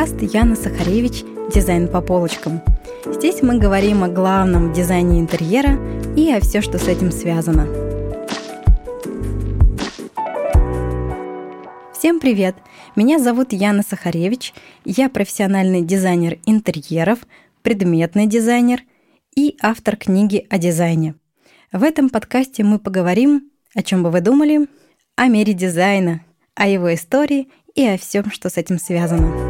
подкаст Яна Сахаревич «Дизайн по полочкам». Здесь мы говорим о главном дизайне интерьера и о все, что с этим связано. Всем привет! Меня зовут Яна Сахаревич. Я профессиональный дизайнер интерьеров, предметный дизайнер и автор книги о дизайне. В этом подкасте мы поговорим, о чем бы вы думали, о мире дизайна, о его истории и о всем, что с этим связано.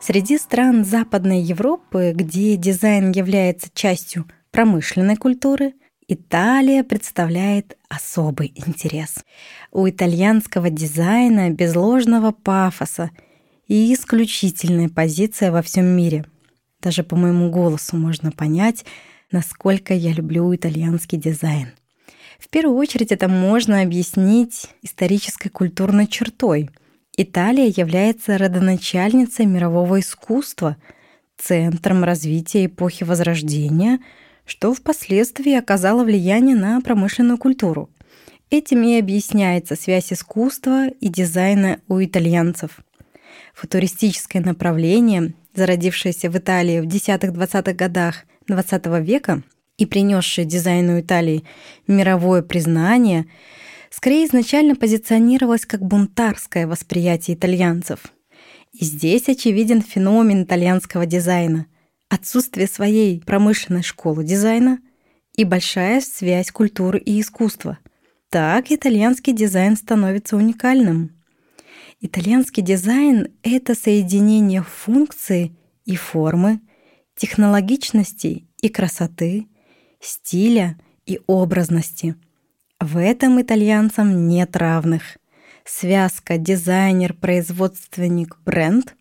Среди стран Западной Европы, где дизайн является частью промышленной культуры, Италия представляет особый интерес. У итальянского дизайна без ложного пафоса и исключительная позиция во всем мире. Даже по моему голосу можно понять, насколько я люблю итальянский дизайн. В первую очередь это можно объяснить исторической культурной чертой. Италия является родоначальницей мирового искусства, центром развития эпохи Возрождения, что впоследствии оказало влияние на промышленную культуру. Этим и объясняется связь искусства и дизайна у итальянцев. Футуристическое направление, зародившееся в Италии в 10-20-х годах XX века – и принесшее дизайну Италии мировое признание, скорее изначально позиционировалось как бунтарское восприятие итальянцев. И здесь очевиден феномен итальянского дизайна — отсутствие своей промышленной школы дизайна и большая связь культуры и искусства. Так итальянский дизайн становится уникальным. Итальянский дизайн — это соединение функции и формы, технологичности и красоты — стиля и образности. В этом итальянцам нет равных. Связка дизайнер-производственник-бренд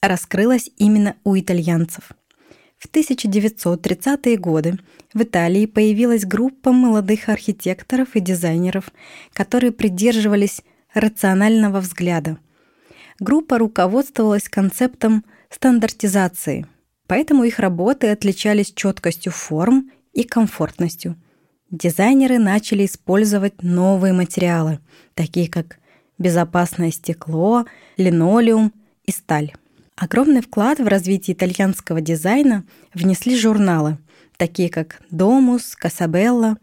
раскрылась именно у итальянцев. В 1930-е годы в Италии появилась группа молодых архитекторов и дизайнеров, которые придерживались рационального взгляда. Группа руководствовалась концептом стандартизации, поэтому их работы отличались четкостью форм и комфортностью. Дизайнеры начали использовать новые материалы, такие как безопасное стекло, линолеум и сталь. Огромный вклад в развитие итальянского дизайна внесли журналы, такие как «Домус», «Касабелла».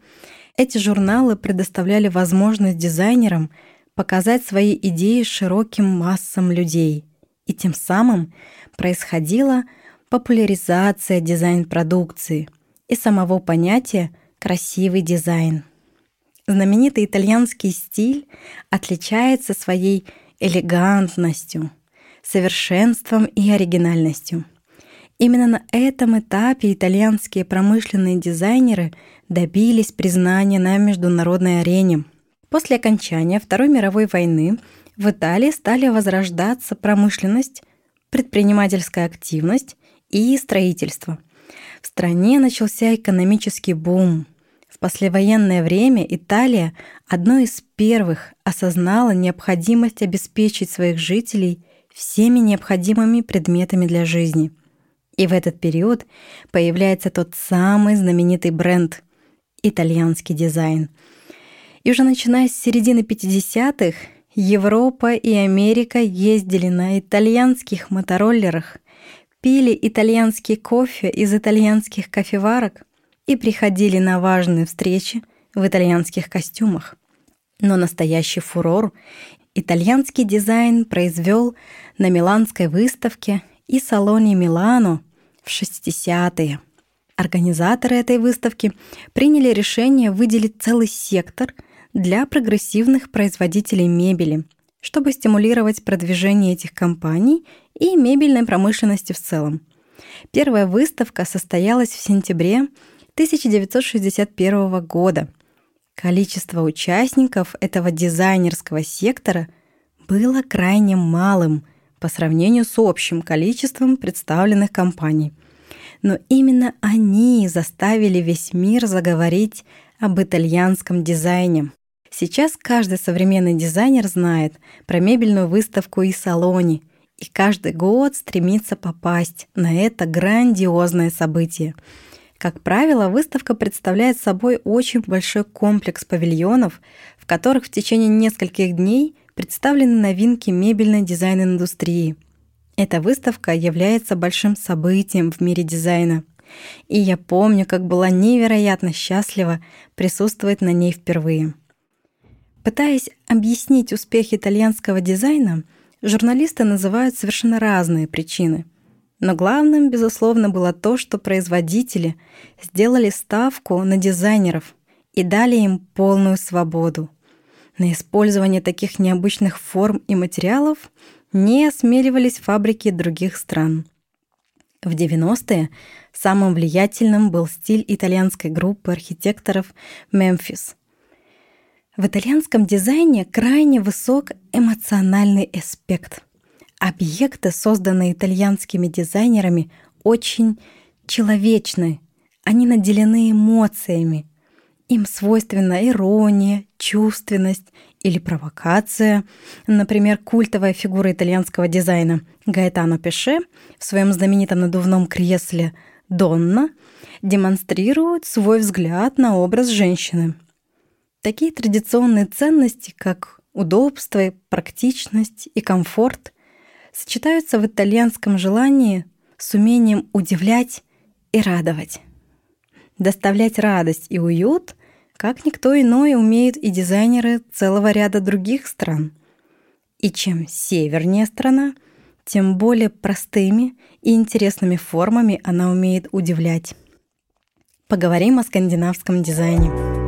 Эти журналы предоставляли возможность дизайнерам показать свои идеи широким массам людей, и тем самым происходила популяризация дизайн-продукции – и самого понятия «красивый дизайн». Знаменитый итальянский стиль отличается своей элегантностью, совершенством и оригинальностью. Именно на этом этапе итальянские промышленные дизайнеры добились признания на международной арене. После окончания Второй мировой войны в Италии стали возрождаться промышленность, предпринимательская активность и строительство – в стране начался экономический бум. В послевоенное время Италия одной из первых осознала необходимость обеспечить своих жителей всеми необходимыми предметами для жизни. И в этот период появляется тот самый знаменитый бренд — итальянский дизайн. И уже начиная с середины 50-х Европа и Америка ездили на итальянских мотороллерах пили итальянский кофе из итальянских кофеварок и приходили на важные встречи в итальянских костюмах. Но настоящий фурор итальянский дизайн произвел на Миланской выставке и салоне Милано в 60-е. Организаторы этой выставки приняли решение выделить целый сектор для прогрессивных производителей мебели – чтобы стимулировать продвижение этих компаний и мебельной промышленности в целом. Первая выставка состоялась в сентябре 1961 года. Количество участников этого дизайнерского сектора было крайне малым по сравнению с общим количеством представленных компаний. Но именно они заставили весь мир заговорить об итальянском дизайне. Сейчас каждый современный дизайнер знает про мебельную выставку и салоне, и каждый год стремится попасть на это грандиозное событие. Как правило, выставка представляет собой очень большой комплекс павильонов, в которых в течение нескольких дней представлены новинки мебельной дизайн-индустрии. Эта выставка является большим событием в мире дизайна. И я помню, как была невероятно счастлива присутствовать на ней впервые. Пытаясь объяснить успех итальянского дизайна, журналисты называют совершенно разные причины. Но главным, безусловно, было то, что производители сделали ставку на дизайнеров и дали им полную свободу. На использование таких необычных форм и материалов не осмеливались фабрики других стран. В 90-е самым влиятельным был стиль итальянской группы архитекторов «Мемфис», в итальянском дизайне крайне высок эмоциональный аспект. Объекты, созданные итальянскими дизайнерами, очень человечны. Они наделены эмоциями. Им свойственна ирония, чувственность или провокация. Например, культовая фигура итальянского дизайна Гаэтано Пеше в своем знаменитом надувном кресле «Донна» демонстрирует свой взгляд на образ женщины – Такие традиционные ценности, как удобство, практичность и комфорт, сочетаются в итальянском желании с умением удивлять и радовать. Доставлять радость и уют, как никто иной, умеют и дизайнеры целого ряда других стран. И чем севернее страна, тем более простыми и интересными формами она умеет удивлять. Поговорим о скандинавском дизайне.